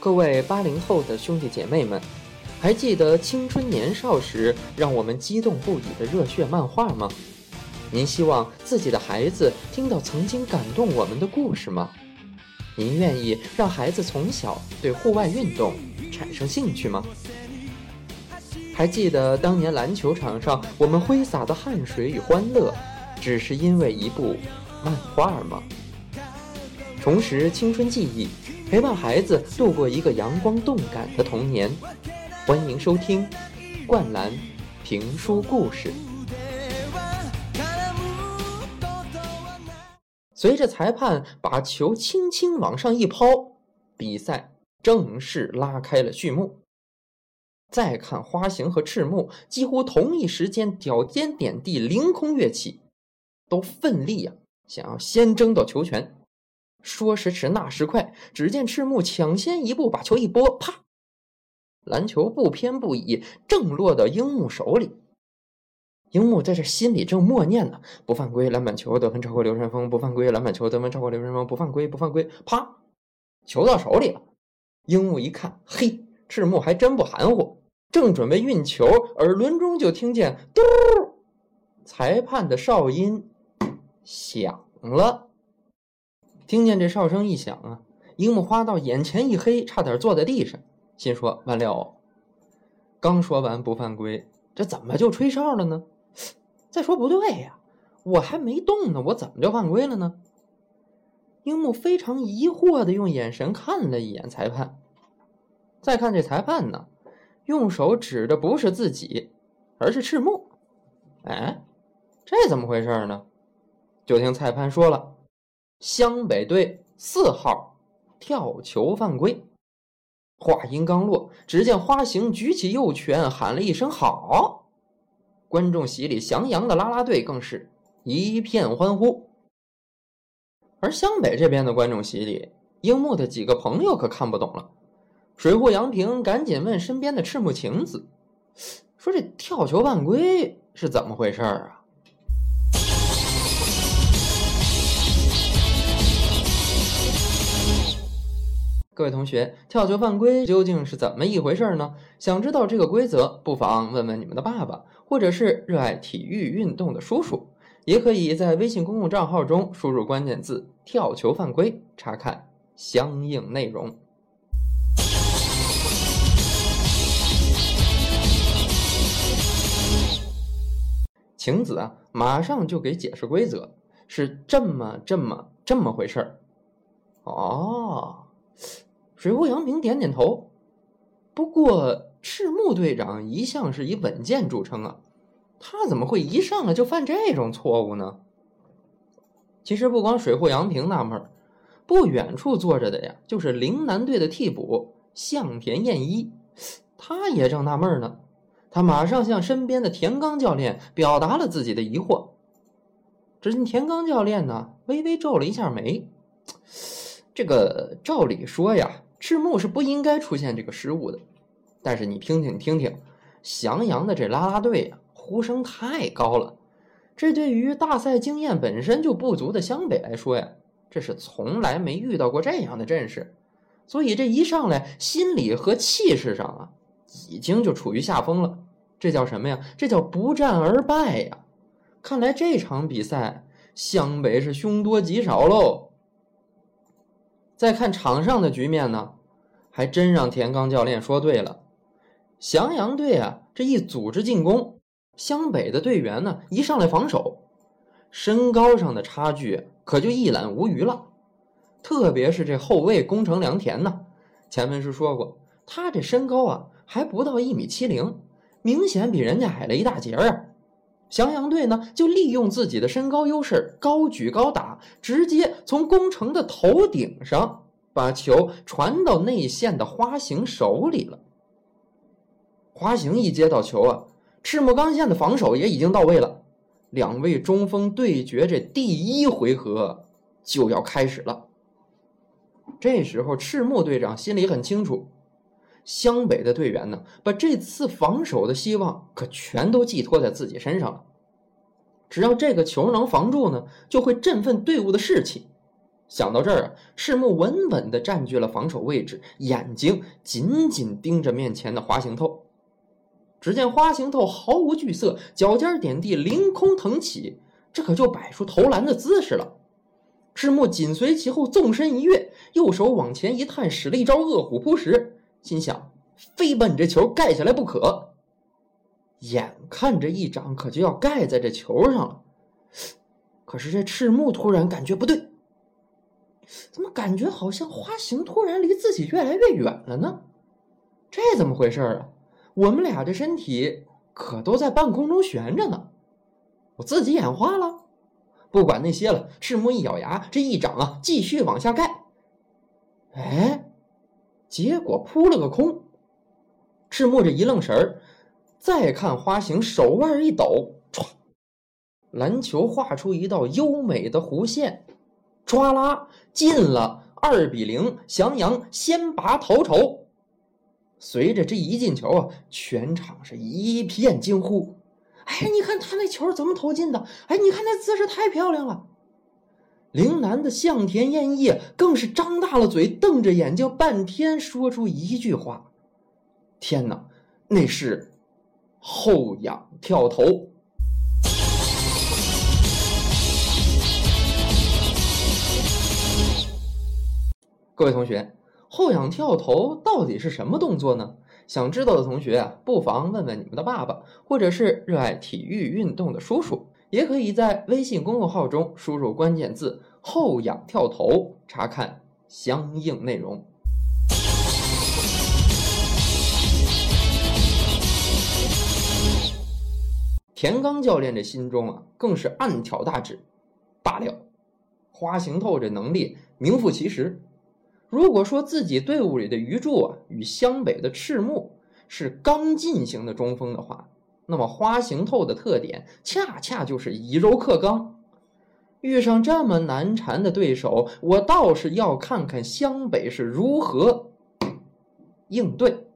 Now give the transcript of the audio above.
各位八零后的兄弟姐妹们，还记得青春年少时让我们激动不已的热血漫画吗？您希望自己的孩子听到曾经感动我们的故事吗？您愿意让孩子从小对户外运动产生兴趣吗？还记得当年篮球场上我们挥洒的汗水与欢乐，只是因为一部漫画吗？重拾青春记忆，陪伴孩子度过一个阳光动感的童年。欢迎收听《灌篮评书故事》。随着裁判把球轻轻往上一抛，比赛正式拉开了序幕。再看花形和赤木，几乎同一时间脚尖点地，凌空跃起，都奋力呀，想要先争到球权。说时迟，那时快，只见赤木抢先一步，把球一拨，啪，篮球不偏不倚，正落到樱木手里。樱木在这心里正默念呢：“不犯规，篮板球得分超过流川枫；不犯规，篮板球得分超过流川枫；不犯规，不犯规。”啪，球到手里了。樱木一看，嘿，赤木还真不含糊，正准备运球，耳轮中就听见“嘟”，裁判的哨音响了。听见这哨声一响啊，樱木花道眼前一黑，差点坐在地上，心说：“完了！刚说完不犯规，这怎么就吹哨了呢？”再说不对呀，我还没动呢，我怎么就犯规了呢？樱木非常疑惑的用眼神看了一眼裁判，再看这裁判呢，用手指的不是自己，而是赤木。哎，这怎么回事呢？就听裁判说了：“湘北队四号跳球犯规。”话音刚落，只见花形举起右拳，喊了一声“好”。观众席里，翔阳的啦啦队更是一片欢呼。而湘北这边的观众席里，樱木的几个朋友可看不懂了。水户洋平赶紧问身边的赤木晴子，说：“这跳球犯规是怎么回事啊？”各位同学，跳球犯规究竟是怎么一回事呢？想知道这个规则，不妨问问你们的爸爸，或者是热爱体育运动的叔叔，也可以在微信公共账号中输入关键字“跳球犯规”，查看相应内容。晴子啊，马上就给解释规则，是这么这么这么回事儿。哦。水户洋平点点头，不过赤木队长一向是以稳健著称啊，他怎么会一上来就犯这种错误呢？其实不光水户洋平纳闷，不远处坐着的呀，就是陵南队的替补向田彦一，他也正纳闷呢。他马上向身边的田刚教练表达了自己的疑惑。只见田刚教练呢，微微皱了一下眉，这个照理说呀。赤木是不应该出现这个失误的，但是你听听听听，翔阳的这啦啦队呀，呼声太高了，这对于大赛经验本身就不足的湘北来说呀，这是从来没遇到过这样的阵势，所以这一上来心理和气势上啊，已经就处于下风了。这叫什么呀？这叫不战而败呀！看来这场比赛湘北是凶多吉少喽。再看场上的局面呢，还真让田刚教练说对了。翔阳队啊，这一组织进攻，湘北的队员呢一上来防守，身高上的差距可就一览无余了。特别是这后卫宫城良田呢，前文书说过，他这身高啊还不到一米七零，明显比人家矮了一大截啊。翔阳队呢，就利用自己的身高优势，高举高打，直接从宫城的头顶上把球传到内线的花形手里了。花形一接到球啊，赤木刚宪的防守也已经到位了。两位中锋对决，这第一回合就要开始了。这时候，赤木队长心里很清楚。湘北的队员呢，把这次防守的希望可全都寄托在自己身上了。只要这个球能防住呢，就会振奋队伍的士气。想到这儿啊，赤木稳稳地占据了防守位置，眼睛紧紧盯着面前的花形透。只见花形透毫无惧色，脚尖点地，凌空腾起，这可就摆出投篮的姿势了。赤木紧随其后，纵身一跃，右手往前一探，使了一招饿虎扑食，心想：非把你这球盖下来不可。眼看着一掌可就要盖在这球上了，可是这赤木突然感觉不对，怎么感觉好像花形突然离自己越来越远了呢？这怎么回事啊？我们俩这身体可都在半空中悬着呢，我自己眼花了。不管那些了，赤木一咬牙，这一掌啊，继续往下盖。哎，结果扑了个空。赤木这一愣神儿，再看花形手腕一抖，唰，篮球画出一道优美的弧线，唰啦进了，二比零，翔阳先拔头筹。随着这一进球啊，全场是一片惊呼。哎，你看他那球怎么投进的？哎，你看那姿势太漂亮了。陵南的向田彦业更是张大了嘴，瞪着眼睛，半天说出一句话：“天哪，那是后仰跳投。”各位同学，后仰跳投到底是什么动作呢？想知道的同学，不妨问问你们的爸爸，或者是热爱体育运动的叔叔，也可以在微信公众号中输入关键字“后仰跳投”，查看相应内容。田刚教练这心中啊，更是暗挑大指，大料，花形透这能力名副其实。如果说自己队伍里的鱼柱啊与湘北的赤木是刚劲型的中锋的话，那么花形透的特点恰恰就是以柔克刚。遇上这么难缠的对手，我倒是要看看湘北是如何应对。